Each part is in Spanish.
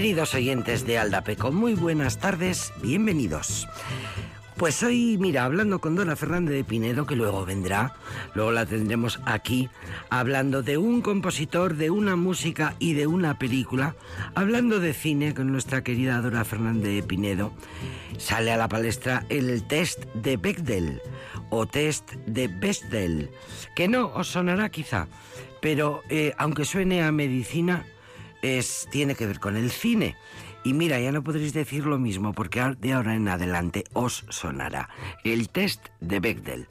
Queridos oyentes de Aldapeco, muy buenas tardes, bienvenidos. Pues hoy, mira, hablando con Dona Fernández de Pinedo, que luego vendrá, luego la tendremos aquí, hablando de un compositor, de una música y de una película, hablando de cine con nuestra querida Dora Fernández de Pinedo, sale a la palestra el test de Bechdel o test de Bechdel, que no os sonará quizá, pero eh, aunque suene a medicina, es, tiene que ver con el cine. Y mira, ya no podréis decir lo mismo porque de ahora en adelante os sonará el test de Bechdel.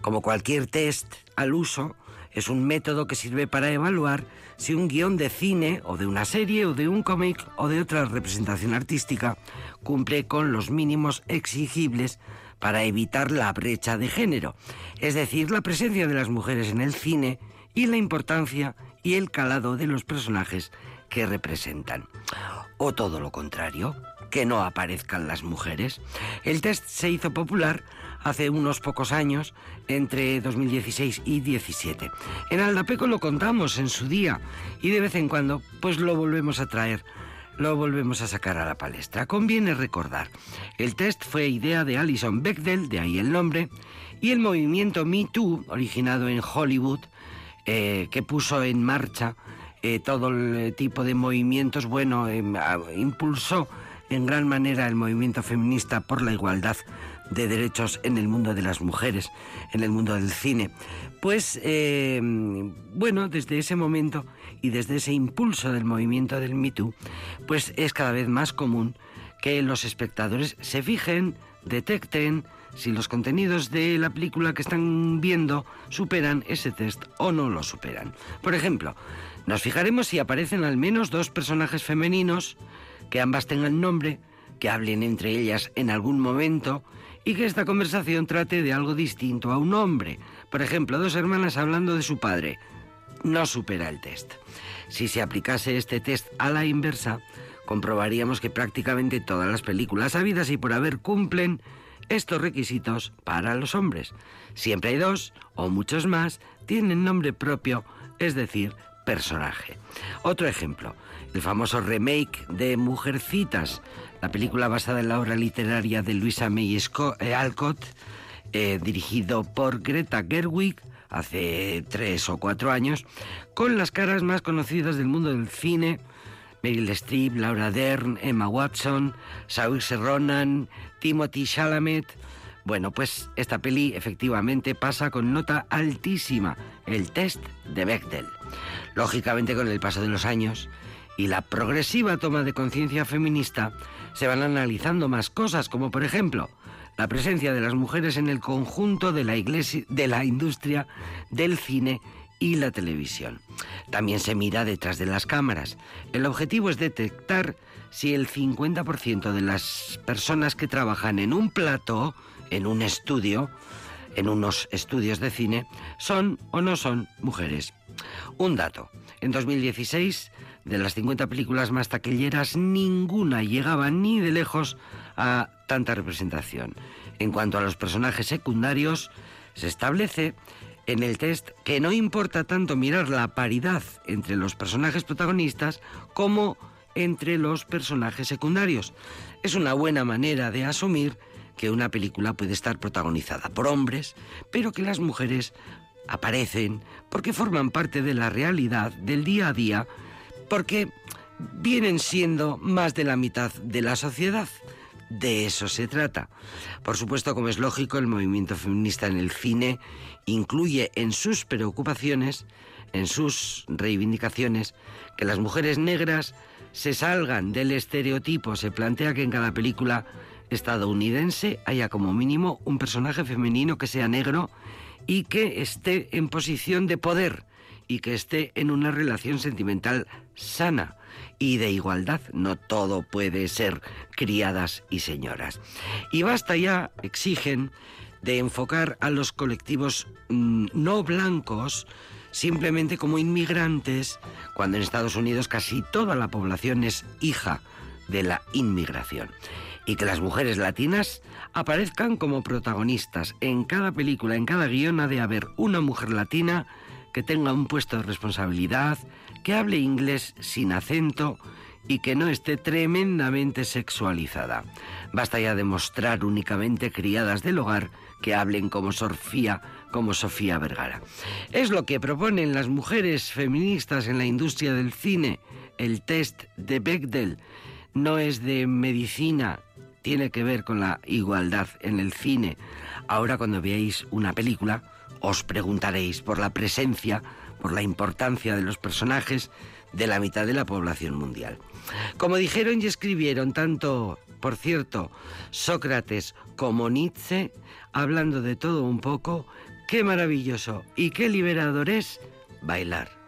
Como cualquier test al uso, es un método que sirve para evaluar si un guion de cine o de una serie o de un cómic o de otra representación artística cumple con los mínimos exigibles para evitar la brecha de género, es decir, la presencia de las mujeres en el cine y la importancia y el calado de los personajes que representan. O todo lo contrario, que no aparezcan las mujeres. El test se hizo popular hace unos pocos años, entre 2016 y 2017. En Aldapeco lo contamos en su día y de vez en cuando pues lo volvemos a traer, lo volvemos a sacar a la palestra. Conviene recordar, el test fue idea de Alison Bechdel, de ahí el nombre, y el movimiento Me Too, originado en Hollywood, eh, que puso en marcha eh, todo el tipo de movimientos, bueno, em, impulsó en gran manera el movimiento feminista por la igualdad de derechos en el mundo de las mujeres, en el mundo del cine. Pues em, bueno, desde ese momento y desde ese impulso del movimiento del Me Too, pues es cada vez más común que los espectadores se fijen, detecten, si los contenidos de la película que están viendo superan ese test o no lo superan. Por ejemplo, nos fijaremos si aparecen al menos dos personajes femeninos, que ambas tengan nombre, que hablen entre ellas en algún momento y que esta conversación trate de algo distinto a un hombre. Por ejemplo, dos hermanas hablando de su padre. No supera el test. Si se aplicase este test a la inversa, comprobaríamos que prácticamente todas las películas habidas y por haber cumplen estos requisitos para los hombres. Siempre hay dos o muchos más tienen nombre propio, es decir, personaje. Otro ejemplo, el famoso remake de Mujercitas, la película basada en la obra literaria de Luisa May eh, Alcott, eh, dirigido por Greta Gerwig hace tres o cuatro años, con las caras más conocidas del mundo del cine, Meryl Streep, Laura Dern, Emma Watson, Saoirse Ronan, Timothy Chalamet. Bueno, pues esta peli efectivamente pasa con nota altísima, el test de Bechdel. Lógicamente con el paso de los años y la progresiva toma de conciencia feminista se van analizando más cosas, como por ejemplo la presencia de las mujeres en el conjunto de la, iglesia, de la industria del cine y la televisión. También se mira detrás de las cámaras. El objetivo es detectar si el 50% de las personas que trabajan en un plato, en un estudio, en unos estudios de cine, son o no son mujeres. Un dato. En 2016, de las 50 películas más taquilleras, ninguna llegaba ni de lejos a tanta representación. En cuanto a los personajes secundarios, se establece en el test que no importa tanto mirar la paridad entre los personajes protagonistas como entre los personajes secundarios. Es una buena manera de asumir que una película puede estar protagonizada por hombres, pero que las mujeres aparecen porque forman parte de la realidad del día a día, porque vienen siendo más de la mitad de la sociedad. De eso se trata. Por supuesto, como es lógico, el movimiento feminista en el cine incluye en sus preocupaciones, en sus reivindicaciones, que las mujeres negras se salgan del estereotipo. Se plantea que en cada película estadounidense haya como mínimo un personaje femenino que sea negro y que esté en posición de poder y que esté en una relación sentimental sana y de igualdad. No todo puede ser criadas y señoras. Y basta ya, exigen, de enfocar a los colectivos mm, no blancos simplemente como inmigrantes, cuando en Estados Unidos casi toda la población es hija de la inmigración. Y que las mujeres latinas aparezcan como protagonistas. En cada película, en cada guion ha de haber una mujer latina que tenga un puesto de responsabilidad, que hable inglés sin acento y que no esté tremendamente sexualizada. Basta ya demostrar únicamente criadas del hogar que hablen como Sofía, como Sofía Vergara. Es lo que proponen las mujeres feministas en la industria del cine. El test de Bechdel no es de medicina, tiene que ver con la igualdad en el cine. Ahora cuando veáis una película, os preguntaréis por la presencia, por la importancia de los personajes de la mitad de la población mundial. Como dijeron y escribieron tanto, por cierto, Sócrates como Nietzsche, hablando de todo un poco, qué maravilloso y qué liberador es bailar.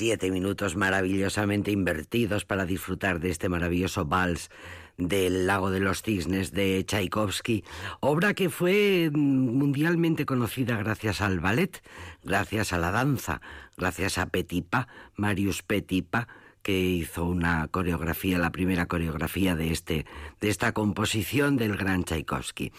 Siete minutos maravillosamente invertidos para disfrutar de este maravilloso vals del Lago de los Cisnes de Tchaikovsky, obra que fue mundialmente conocida gracias al ballet, gracias a la danza, gracias a Petipa, Marius Petipa, que hizo una coreografía, la primera coreografía de, este, de esta composición del gran Tchaikovsky.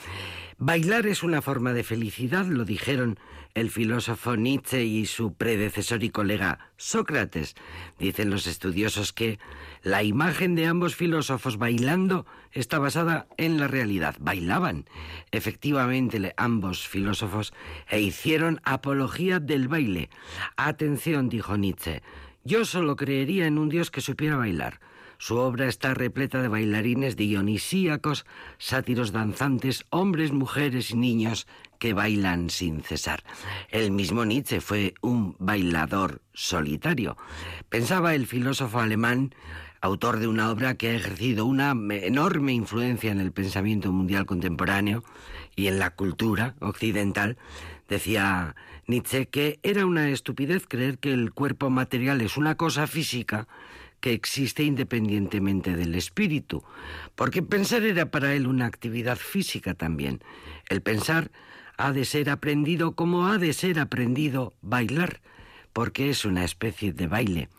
Bailar es una forma de felicidad, lo dijeron el filósofo Nietzsche y su predecesor y colega Sócrates. Dicen los estudiosos que la imagen de ambos filósofos bailando está basada en la realidad. Bailaban efectivamente ambos filósofos e hicieron apología del baile. Atención, dijo Nietzsche, yo solo creería en un Dios que supiera bailar. Su obra está repleta de bailarines dionisíacos, sátiros danzantes, hombres, mujeres y niños que bailan sin cesar. El mismo Nietzsche fue un bailador solitario. Pensaba el filósofo alemán, autor de una obra que ha ejercido una enorme influencia en el pensamiento mundial contemporáneo y en la cultura occidental, decía Nietzsche que era una estupidez creer que el cuerpo material es una cosa física que existe independientemente del espíritu, porque pensar era para él una actividad física también. El pensar ha de ser aprendido como ha de ser aprendido bailar, porque es una especie de baile.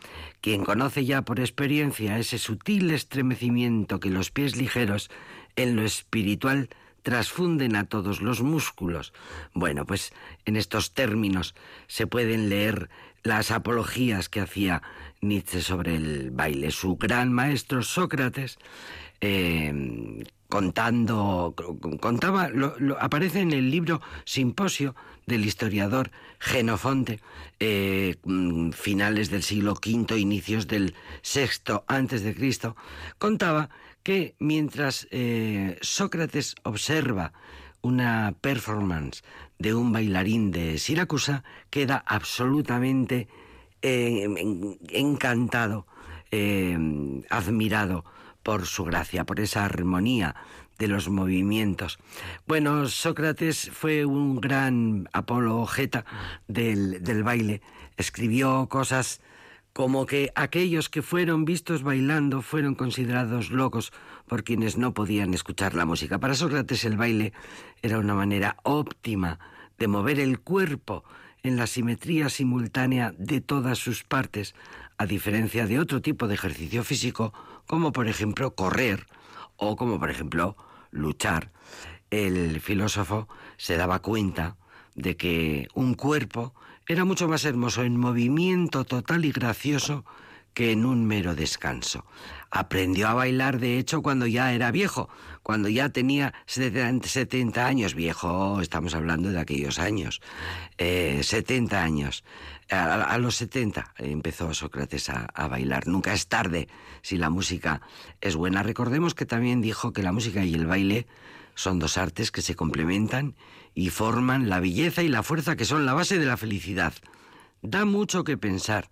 Quien conoce ya por experiencia ese sutil estremecimiento que los pies ligeros en lo espiritual trasfunden a todos los músculos. Bueno, pues en estos términos se pueden leer las apologías que hacía Nietzsche sobre el baile. Su gran maestro Sócrates eh, contando, contaba, aparece en el libro Simposio del historiador Genofonte, eh, mm, finales del siglo V, inicios del VI antes de Cristo, contaba que mientras eh, Sócrates observa una performance de un bailarín de Siracusa, queda absolutamente eh, encantado, eh, admirado por su gracia, por esa armonía de los movimientos. Bueno, Sócrates fue un gran apologeta del, del baile, escribió cosas como que aquellos que fueron vistos bailando fueron considerados locos por quienes no podían escuchar la música. Para Sócrates el baile era una manera óptima de mover el cuerpo en la simetría simultánea de todas sus partes, a diferencia de otro tipo de ejercicio físico, como por ejemplo correr o como por ejemplo luchar. El filósofo se daba cuenta de que un cuerpo era mucho más hermoso en movimiento total y gracioso que en un mero descanso. Aprendió a bailar, de hecho, cuando ya era viejo, cuando ya tenía 70 años, viejo, estamos hablando de aquellos años, 70 eh, años. A, los 70 empezó Sócrates a, a, bailar. Nunca es tarde si la música es buena. Recordemos que también dijo que la música y el baile son dos artes que se complementan y forman la belleza y la fuerza que son la base de la felicidad. Da mucho que pensar,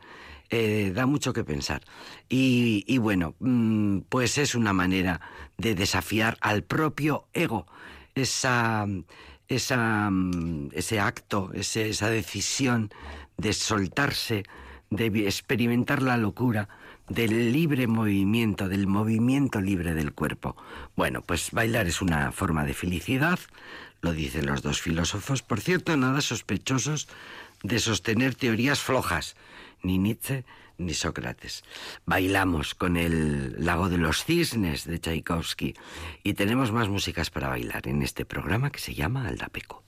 eh, da mucho que pensar. Y, bueno, mm, pues es una manera de desafiar al propio ego, esa, esa, mm, ese acto, esa decisión de soltarse, de experimentar la locura, del libre movimiento, del movimiento libre del cuerpo. Bueno, pues bailar es una forma de felicidad, lo dicen los dos filósofos, por cierto, nada sospechosos de sostener teorías flojas, ni Nietzsche ni Sócrates. Bailamos con el Lago de los Cisnes de Tchaikovsky y tenemos más músicas para bailar en este programa que se llama Aldapeco.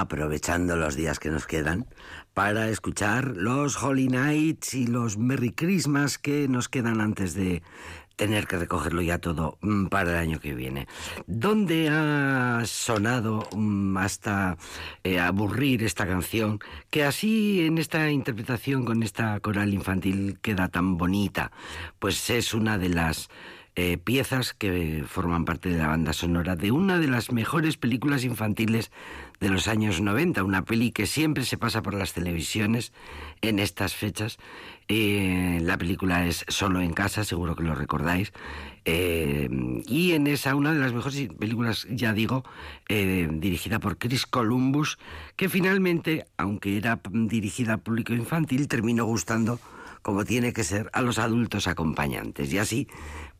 Aprovechando los días que nos quedan para escuchar los Holy Nights y los Merry Christmas que nos quedan antes de tener que recogerlo ya todo mm, para el año que viene. ¿Dónde ha sonado mm, hasta eh, aburrir esta canción? Que así en esta interpretación con esta coral infantil queda tan bonita. Pues es una de las eh, piezas que forman parte de la banda sonora de una de las mejores películas infantiles de los años 90, una peli que siempre se pasa por las televisiones en estas fechas. Eh, la película es Solo en casa, seguro que lo recordáis. Eh, y en esa, una de las mejores películas, ya digo, dirigida por Chris Columbus, que finalmente, aunque era dirigida a público infantil, terminó gustando como tiene que ser a los adultos acompañantes. Y así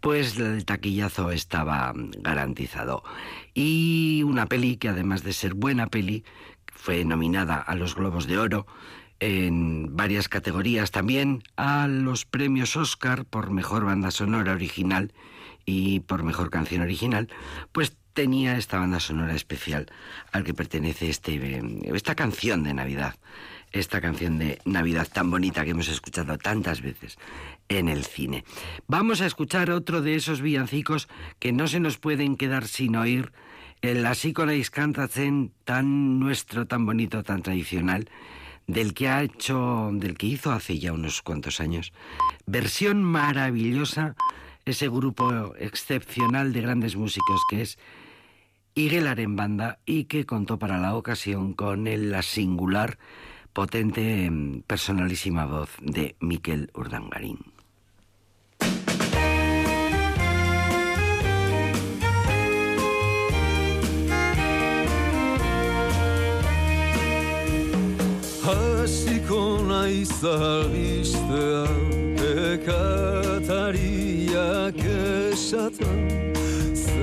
pues el taquillazo estaba garantizado. Y una peli que además de ser buena peli, fue nominada a los Globos de Oro en varias categorías también a los premios Oscar por mejor banda sonora original y por mejor canción original, pues tenía esta banda sonora especial al que pertenece este, esta canción de Navidad esta canción de Navidad tan bonita que hemos escuchado tantas veces en el cine. Vamos a escuchar otro de esos villancicos que no se nos pueden quedar sin oír, el Así con cantatzen tan nuestro, tan bonito, tan tradicional, del que ha hecho, del que hizo hace ya unos cuantos años, versión maravillosa, ese grupo excepcional de grandes músicos que es Iguelar en banda y que contó para la ocasión con el, la singular potente, em, personalísima voz de Miquel Urdangarín. Hasiko naiz albistea Bekatariak esaten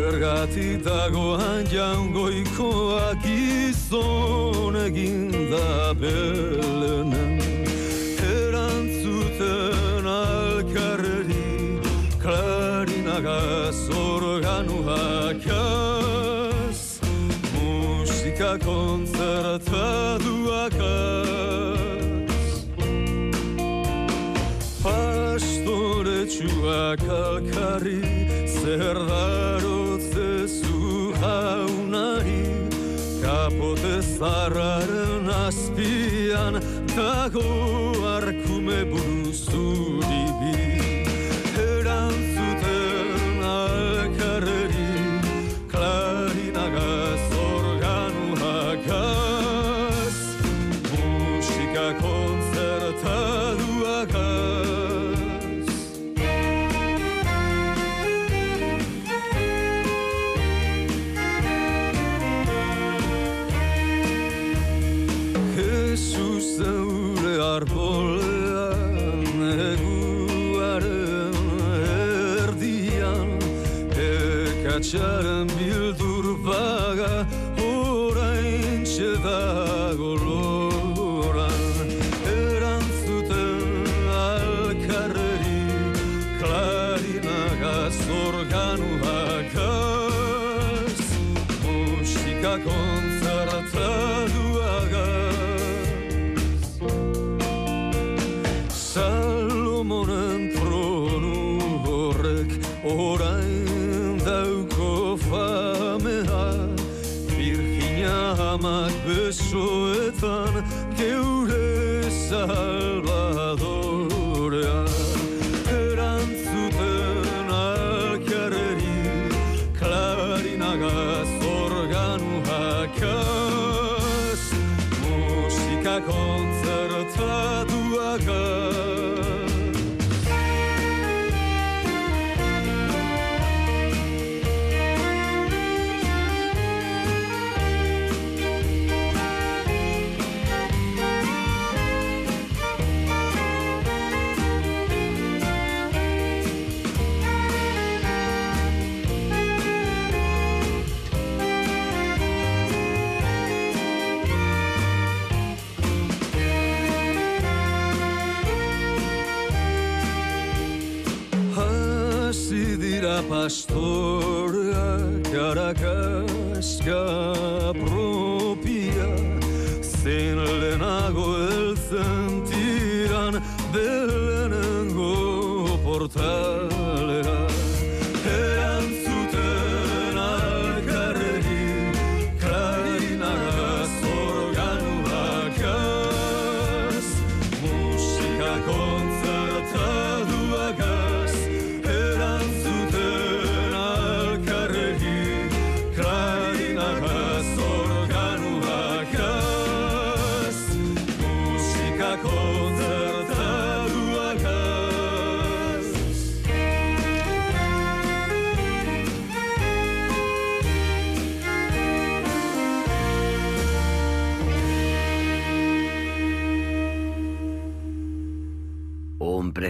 Zergatik dagoan jangoikoak izon egin da belenen. Erantzuten alkarreri klarinagaz organuak az Musika kontzertatuak az Pastoretsuak alkarri zer Zarraren azpian dago arkume buruzuri orain dauko famea Virginia amak besoetan geure zara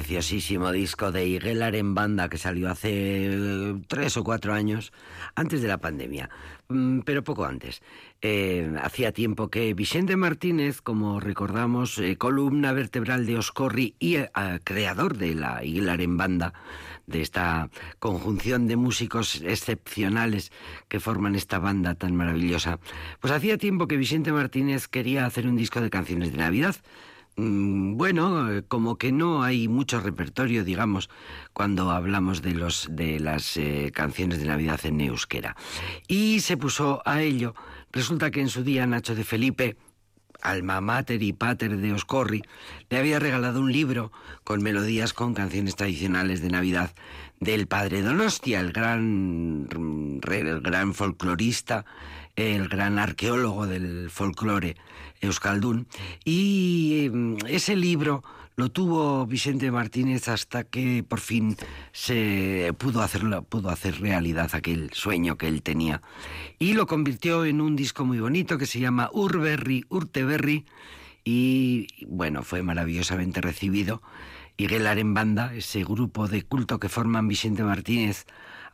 preciosísimo disco de Iguelar en banda que salió hace eh, tres o cuatro años, antes de la pandemia, Mm, pero poco antes. Eh, hacía tiempo que Vicente Martínez, como recordamos, eh, columna vertebral de Oscorri y creador de la Iguelar en banda, de esta conjunción de músicos excepcionales que forman esta banda tan maravillosa, pues hacía tiempo que Vicente Martínez quería hacer un disco de canciones de Navidad. Mm, Bueno, eh, como que no hay mucho repertorio, digamos, cuando hablamos de los de las eh, canciones de Navidad en euskera. Y se puso a ello. Resulta que en su día Nacho de Felipe, alma mater y pater de Oscorri, le había regalado un libro con melodías con canciones tradicionales de Navidad del padre Donostia, el gran, mm, el gran folclorista, el gran arqueólogo del folclore euskaldún. Y mm, ese libro lo tuvo Vicente Martínez hasta que por fin se pudo hacerlo, pudo hacer realidad aquel sueño que él tenía. Y lo convirtió en un disco muy bonito que se llama Urberri, Urteberri. Y bueno, fue maravillosamente recibido. Y en banda, ese grupo de culto que forman Vicente Martínez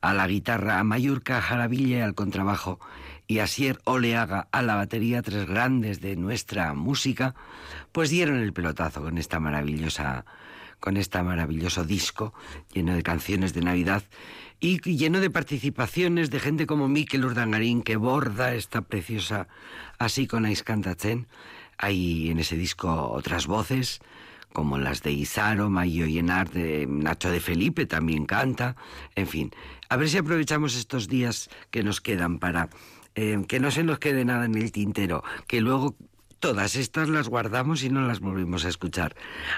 a la guitarra, a Mayurca Jaraville al contrabajo y Asier Oleaga a la batería, tres grandes de nuestra música, pues dieron el pelotazo con esta maravillosa con este maravilloso disco lleno de canciones de Navidad y lleno de participaciones de gente como Mikel Urdangarín que borda esta preciosa así con Aiskantatzen. Hay en ese disco otras voces como las de Izaro, Mayo Llenar, de Nacho de Felipe también canta, en fin. A ver si aprovechamos estos días que nos quedan para eh, que no se nos quede nada en el tintero, que luego todas estas las guardamos y no las volvemos a escuchar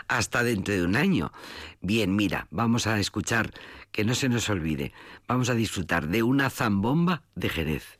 hasta dentro de un año. Bien, mira, vamos a escuchar, que no se nos olvide, vamos a disfrutar de una zambomba de Jerez.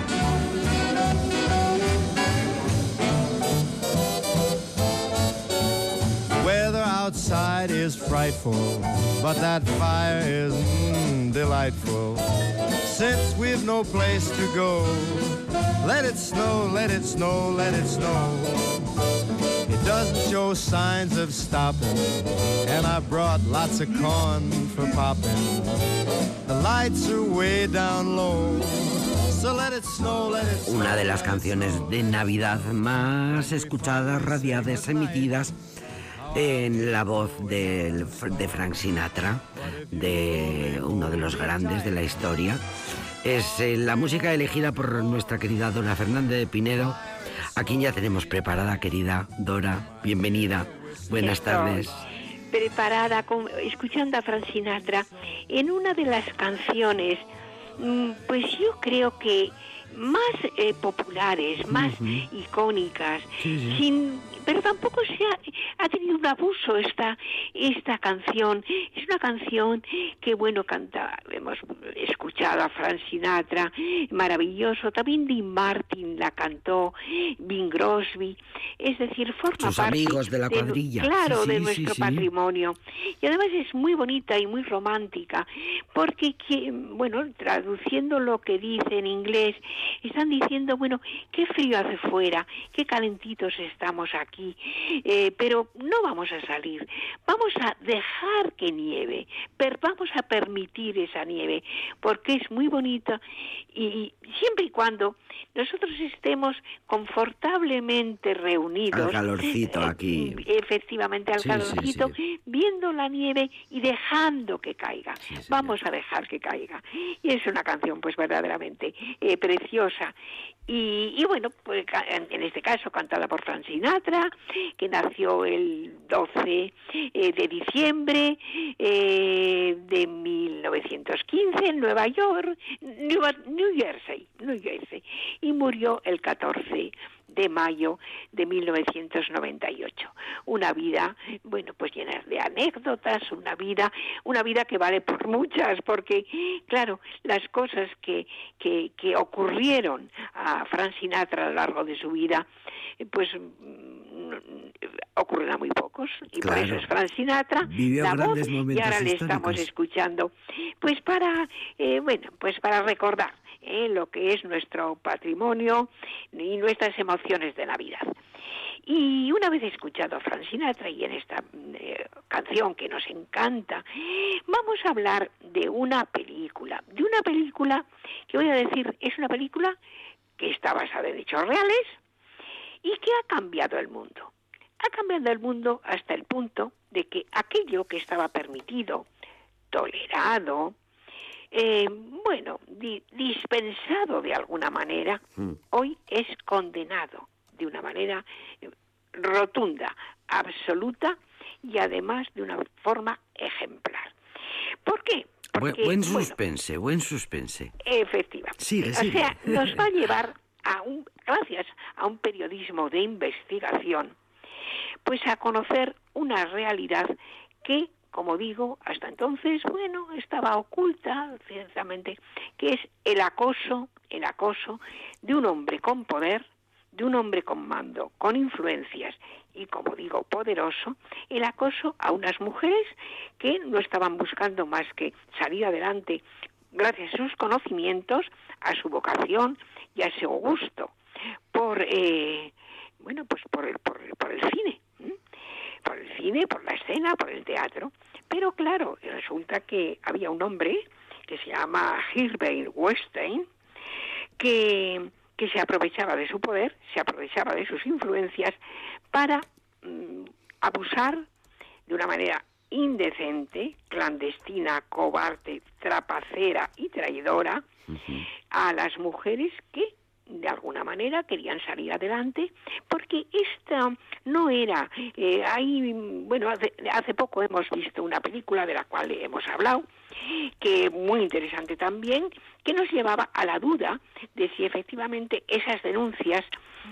outside is frightful, but that fire is mm, delightful. Since we've no place to go, let it snow, let it snow, let it snow. It doesn't show signs of stopping, and I brought lots of corn for popping. The lights are way down low. Una de las canciones de Navidad más escuchadas, radiadas, emitidas en la voz del- de Frank Sinatra, de uno de los grandes de la historia. Es eh, la música elegida por nuestra querida Dora Fernández de Pinedo, a quien ya tenemos preparada, querida Dora. Bienvenida. Buenas Estoy tardes. Preparada, con- escuchando a Frank Sinatra, en una de las canciones, mm, pues yo creo que más eh, populares, más icónicas, sin pero tampoco se ha, ha tenido un abuso esta esta canción. Es una canción que bueno canta, hemos escuchado a Frank Sinatra, maravilloso. También Dean Martin la cantó, Bing Crosby. Es decir, forma Sus parte amigos de la cuadrilla. claro, Sí, de sí, nuestro sí. patrimonio. Y además es muy bonita y muy romántica, porque, que, bueno, traduciendo lo que dice en inglés, están diciendo, bueno, qué frío hace fuera, qué calentitos estamos aquí, eh, pero no vamos a salir, vamos a dejar que nieve, per- vamos a permitir esa nieve, porque es muy bonita y siempre y cuando nosotros estemos confortablemente reunidos. Al calorcito eh, aquí. Efectivamente, al Sí, calorcito, sí. viendo la nieve y dejando que caiga. Vamos a dejar que caiga. Y es una canción, pues verdaderamente eh, preciosa. Y, y bueno, pues en, este caso cantada por Frank Sinatra, que nació el 12 eh, de diciembre eh, de 1915 en Nueva York, New Jersey, New Jersey, y murió el 14 de mayo de 1998. Una vida, bueno, pues llena de anécdotas, una vida, una vida que vale por muchas, porque, claro, las cosas que, que, que ocurrieron a Frank Sinatra a lo largo de su vida, pues mm, ocurren a muy pocos, y por Claro. eso es Frank Sinatra, Vivió la voz, y ahora le estamos escuchando, pues para, eh, bueno, pues para recordar lo que es nuestro patrimonio y nuestras emociones de Navidad. Y una vez escuchado a Frank Sinatra esta eh, canción que nos encanta, vamos a hablar de una película, de una película que voy a decir es una película que está basada en hechos reales y que ha cambiado el mundo. Ha cambiado el mundo hasta el punto de que aquello que estaba permitido, tolerado, eh, bueno, di- dispensado de alguna manera, Mm. hoy es condenado de una manera eh, rotunda, absoluta y además de una forma ejemplar. ¿Por qué? Porque, buen bueno, suspense, buen suspense. Efectivamente. Sigue, o sea, nos va a llevar a un, gracias a un periodismo de investigación, pues a conocer una realidad que como digo, hasta entonces, bueno, estaba oculta, ciertamente, que es el acoso, el acoso de un hombre con poder, de un hombre con mando, con influencias y, como digo, poderoso, el acoso a unas mujeres que no estaban buscando más que salir adelante gracias a sus conocimientos, a su vocación y a su gusto por, eh, bueno, pues por el, por, por el cine, por el cine, por la escena, por el teatro. Pero claro, resulta que había un hombre que se llama Hilbert Weinstein, que, que se aprovechaba de su poder, se aprovechaba de sus influencias para mm, abusar de una manera indecente, clandestina, cobarde, trapacera y traidora a las mujeres que de alguna manera querían salir adelante porque esta no era eh, hay bueno hace, hace, poco hemos visto una película de la cual hemos hablado que muy interesante también que nos llevaba a la duda de si efectivamente esas denuncias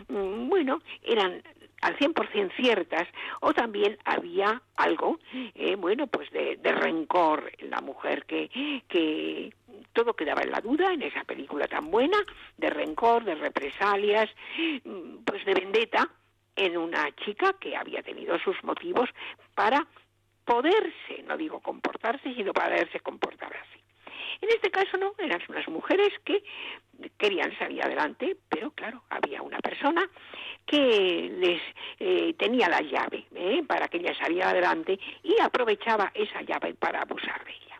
mm, bueno eran al 100% ciertas o también había algo, eh, bueno, pues de, rencor en la mujer que, que todo quedaba en la duda en esa película tan buena, de rencor, de represalias, mm, pues de vendetta en una chica que había tenido sus motivos para poderse, no digo comportarse, sino para poderse comportar así. En este caso no, eran unas mujeres que querían salir adelante, pero claro, había una persona que les eh, tenía la llave ¿eh? para que ella saliera adelante y aprovechaba esa llave para abusar de ella.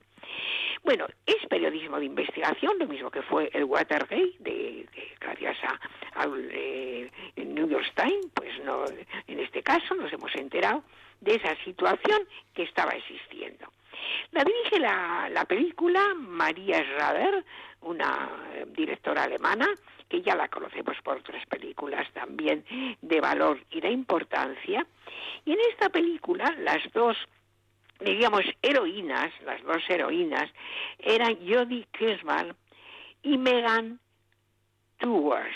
Bueno, es periodismo de investigación, lo mismo que fue el Watergate, de, gracias a, eh, New York Times, pues no, en este caso nos hemos enterado de esa situación que estaba existiendo. La dirige la, la película María Schrader, una eh, directora alemana, que ya la conocemos por otras películas también de valor y de importancia. Y en esta película las dos diríamos heroínas, las dos heroínas, eran Jodie Kirschman y Megan Tours.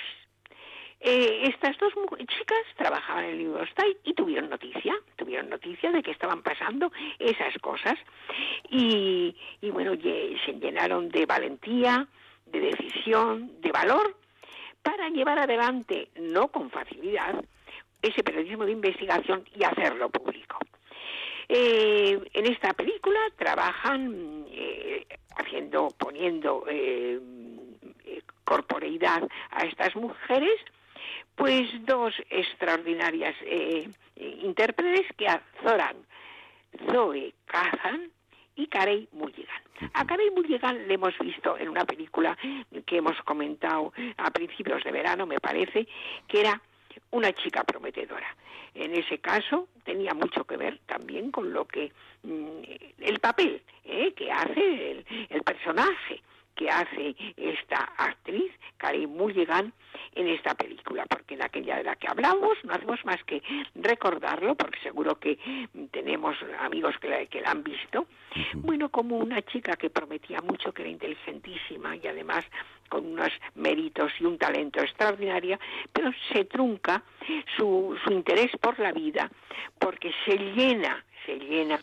Eh, estas dos chicas trabajaban en el Times y tuvieron noticia, tuvieron noticia de que estaban pasando esas cosas y, y bueno, se llenaron de valentía, de decisión, de valor para llevar adelante, no con facilidad, ese periodismo de investigación y hacerlo público. Eh, en esta película trabajan eh, haciendo, poniendo eh, corporeidad a estas mujeres pues dos extraordinarias eh, intérpretes que azoran Zoe Kazan y Carey Mulligan. A Carey Mulligan le hemos visto en una película que hemos comentado a principios de verano, me parece, que era una chica prometedora. En ese caso tenía mucho que ver también con lo que mm, el papel eh, que hace el, el personaje que hace esta actriz, Carey Mulligan, en esta película, porque en aquella de la que hablamos no hacemos más que recordarlo, porque seguro que tenemos amigos que la, que la han visto, bueno, como una chica que prometía mucho, que era inteligentísima y además con unos méritos y un talento extraordinario, pero se trunca su, su interés por la vida, porque se llena, se llena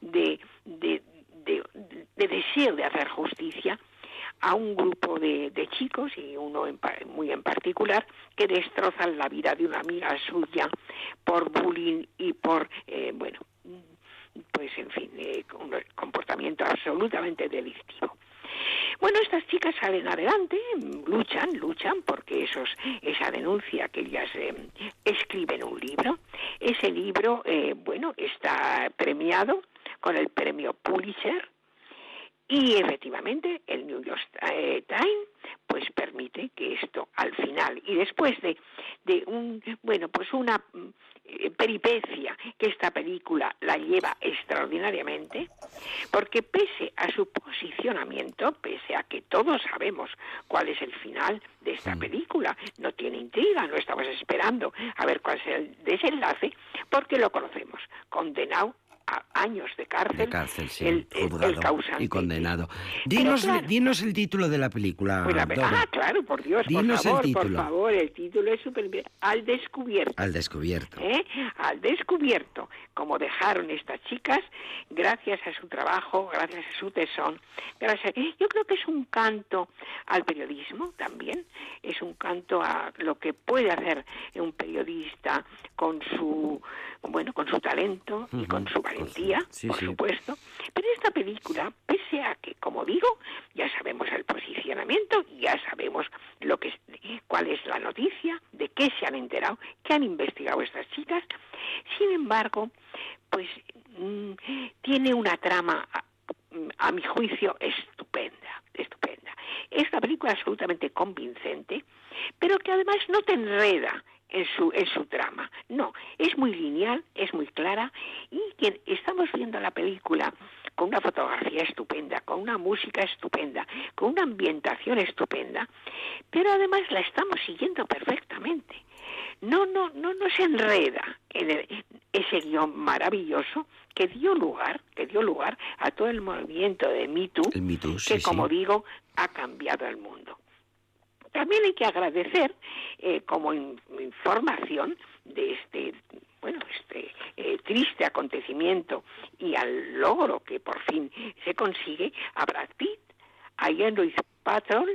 de, de, de, de deseo de hacer justicia, a un grupo de, de chicos y uno muy en particular que destrozan la vida de una amiga suya por bullying y por eh, bueno pues en fin eh, un comportamiento absolutamente delictivo. Bueno, estas chicas salen adelante, luchan, luchan, porque esos, esa denuncia que ellas eh, escriben un libro, ese libro, eh, bueno, está premiado con el premio Pulitzer, y efectivamente el New York eh, Times pues permite que esto al final y después de, de un bueno pues una eh, peripecia que esta película la lleva extraordinariamente porque pese a su posicionamiento pese a que todos sabemos cuál es el final de esta película no tiene intriga no estamos esperando a ver cuál es el desenlace porque lo conocemos condenado años de cárcel, el, y condenado. Dinos, dinos, el título de la película. Pues ah, claro, por Dios, dinos por favor, el título. por favor, el título es súper Al descubierto. Al descubierto. ¿Eh? Al descubierto, como dejaron estas chicas, gracias a su trabajo, gracias a su tesón, gracias. Yo creo que es un canto al periodismo también, es un canto a lo que puede hacer un periodista con su bueno, con su talento y con su valentía, por supuesto. Pero esta película, pese a que, como digo, ya sabemos el posicionamiento, ya sabemos lo que cuál es la noticia, de qué se han enterado, qué han investigado estas chicas, sin embargo, pues mm, tiene una trama a mi juicio estupenda, estupenda. Es una película absolutamente convincente, pero que además no te enreda en su, en su trama. No, es muy lineal, es muy clara y quien estamos viendo la película con una fotografía estupenda, con una música estupenda, con una ambientación estupenda, pero además la estamos siguiendo perfectamente. No, no, no nos enreda en ese guion maravilloso que dio lugar, que dio lugar a todo el movimiento de Me que como digo, ha cambiado el mundo. También hay que agradecer eh, como información de este bueno este eh, triste acontecimiento y al logro que por fin se consigue a Brad Pitt, a Ian Patrol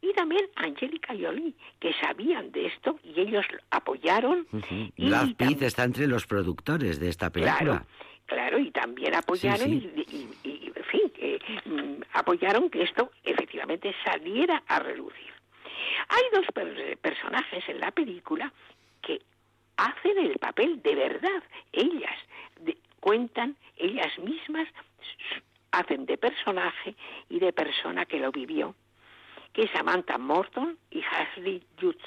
y también a Angélica Jolie, que sabían de esto y ellos apoyaron. y Brad Pitt está entre los productores de esta película. Claro, claro y también apoyaron Y, en fin, mm, apoyaron que esto efectivamente saliera a relucir. Hay dos personajes en la película que hacen el papel de verdad. Ellas cuentan, ellas mismas hacen de personaje y de persona que lo vivió, que es Samantha Morton y Ashley Jutz.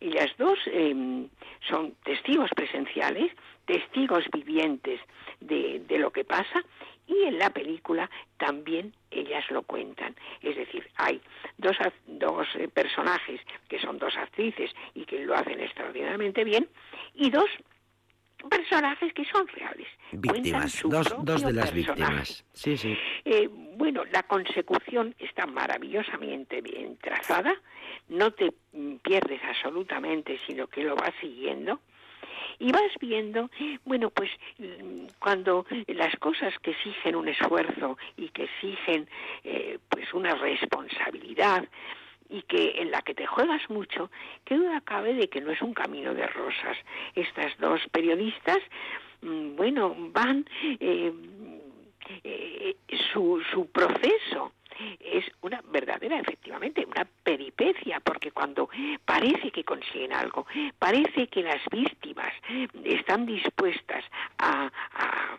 Ellas dos em, son testigos presenciales, testigos vivientes de lo que pasa y en la película también ellas lo cuentan. Es decir, hay dos, dos eh, personajes que son dos actrices y que lo hacen extraordinariamente bien y dos personajes que son reales. Víctimas, dos, dos, de las víctimas. Sí, sí. Eh, bueno, la consecución está maravillosamente bien trazada, no te pierdes absolutamente, sino que lo vas siguiendo y vas viendo, bueno, pues cuando las cosas que exigen un esfuerzo y que exigen eh, pues una responsabilidad y que en la que te juegas mucho, qué duda cabe de que no es un camino de rosas. Estas dos periodistas, mm, bueno, van eh, eh, su, su proceso es una verdadera, efectivamente, una peripecia, porque cuando parece que consiguen algo, parece que las víctimas están dispuestas a, a,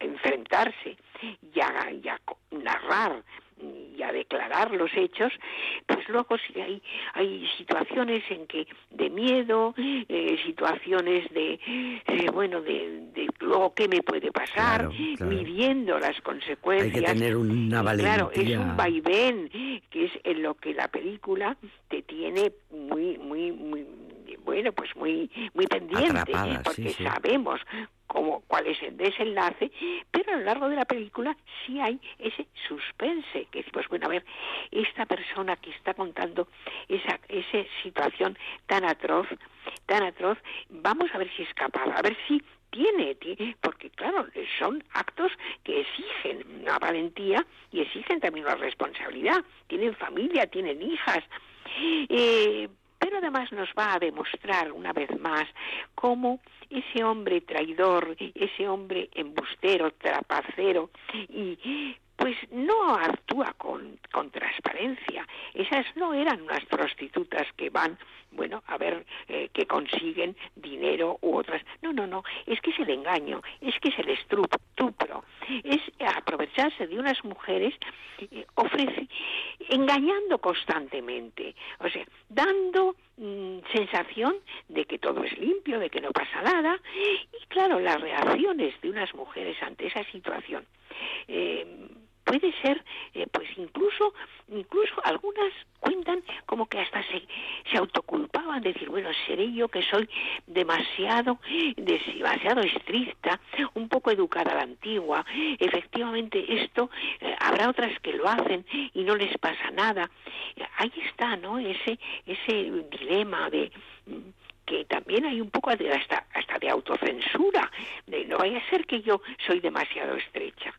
enfrentarse y a, y a narrar y a declarar los hechos, pues luego sí hay, hay situaciones en que de miedo, eh, situaciones de, eh, bueno, de, de, luego qué me puede pasar, midiendo las consecuencias. Hay que tener una valentía. Claro, es un vaivén, que es en lo que la película te tiene muy, muy, muy bueno, pues muy muy pendiente, porque sabemos cómo, cuál es el desenlace, pero a lo largo de la película sí hay ese suspense, que pues bueno, a ver, esta persona que está contando esa, esa situación tan atroz, tan atroz, vamos a ver si es capaz, a ver si tiene, porque claro, son actos que exigen una valentía y exigen también una responsabilidad. Tienen familia, tienen hijas. Eh, pero además nos va a demostrar una vez más cómo ese hombre traidor, ese hombre embustero, trapacero y pues no actúa con, con, transparencia. Esas no eran unas prostitutas que van, bueno, a ver eh, que consiguen dinero u otras. No, no, no. Es que es el engaño, es que es el estupro, es aprovecharse de unas mujeres, eh, engañando constantemente, o sea, dando mm, sensación de que todo es limpio, de que no pasa nada. Y claro, las reacciones de unas mujeres ante esa situación. Eh, puede ser, eh, pues incluso, incluso algunas cuentan como que hasta se, se autoculpaban, decir, bueno, seré yo que soy demasiado, demasiado estricta, un poco educada a la antigua, efectivamente esto, eh, habrá otras que lo hacen y no les pasa nada. ahí está, ¿no? Ese, ese dilema de que también hay un poco de hasta, hasta de autocensura, de no vaya a ser que yo soy demasiado estrecha.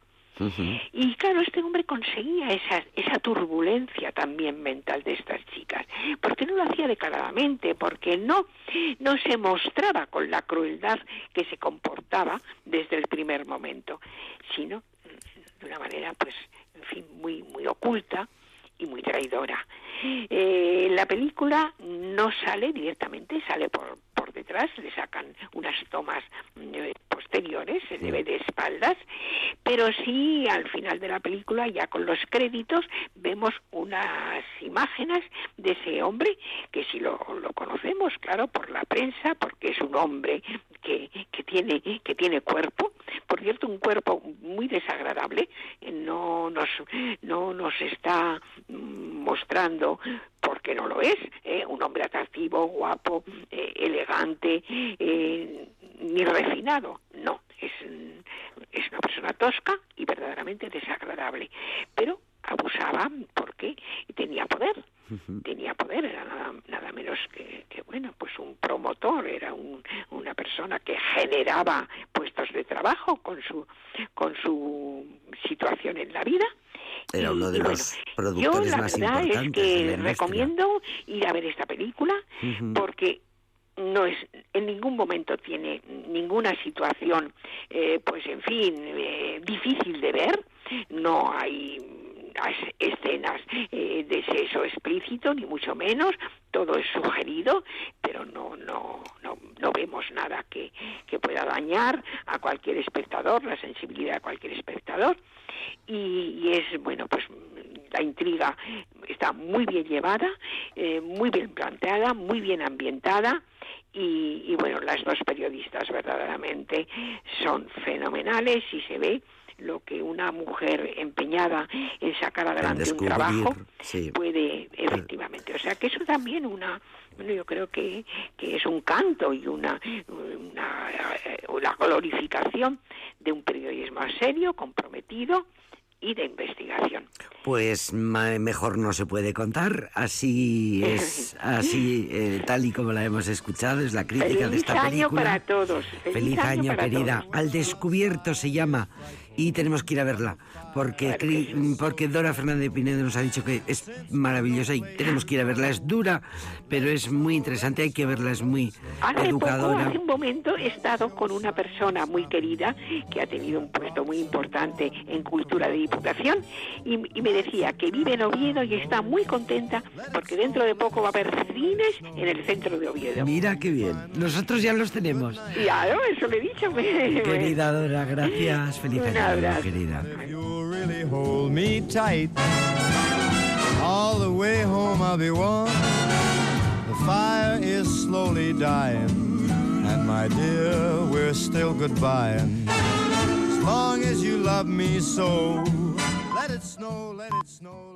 Y claro, este hombre conseguía esa, esa turbulencia también mental de estas chicas, porque no lo hacía declaradamente, porque no, no se mostraba con la crueldad que se comportaba desde el primer momento, sino de una manera, pues, en fin, muy, muy oculta y muy traidora. Eh, la película no sale directamente, sale por, por detrás, le sacan unas tomas eh, posteriores, se le ve de espaldas, pero sí al final de la película, ya con los créditos, vemos unas imágenes de ese hombre, que si lo, lo conocemos, claro, por la prensa, porque es un hombre que, que, tiene, que tiene cuerpo, por cierto, un cuerpo muy desagradable, eh, no nos, no nos está mm, porque no lo es, ¿eh? un hombre atractivo, guapo, eh, elegante, eh, ni refinado, no, es, es una persona tosca y verdaderamente desagradable, pero abusaba porque tenía poder, tenía poder, era nada, nada menos que, que, bueno, pues un promotor, era un, una persona que generaba puestos de trabajo con su, con su situación en la vida. Era uno de y, los bueno, productores yo la más verdad importantes es de que la industria. recomiendo ir a ver esta película porque no es en ningún momento tiene ninguna situación eh, pues en fin eh, difícil de ver. No hay as- escenas eh, de sexo explícito ni mucho menos. Todo es sugerido pero no no no, no vemos nada que, que pueda dañar a cualquier espectador la sensibilidad de cualquier espectador. Y, y es bueno pues la intriga está muy bien llevada eh, muy bien planteada muy bien ambientada. Y, y, bueno las dos periodistas verdaderamente son fenomenales y se ve lo que una mujer empeñada en sacar adelante un trabajo sí. puede efectivamente o sea que eso también una bueno yo creo que, que es un canto y una, una eh, la glorificación de un periodismo serio comprometido y de investigación Pues mejor no se puede contar, así es, así eh, tal y como la hemos escuchado, es la crítica de feliz esta año película. para todos Feliz, año, para querida. todos. Al descubierto se llama y tenemos que ir a verla porque porque Dora Fernández Pinedo nos ha dicho que es maravillosa y tenemos que ir a verla. Es dura, pero es muy interesante. Hay que verla, es muy Hace poco, educadora. hace un momento, he estado con una persona muy querida que ha tenido un puesto muy importante en cultura de diputación y, y me decía que vive en Oviedo y está muy contenta porque dentro de poco va a haber cines en el centro de Oviedo. Mira qué bien. Nosotros ya los tenemos. Claro, eso le he dicho. Querida Dora, gracias. Feliz año, querida. Really hold me tight, all the way home I'll be warm. The fire is slowly dying, and my dear, we're still goodbying. As long as you love me so, let it snow, let it snow.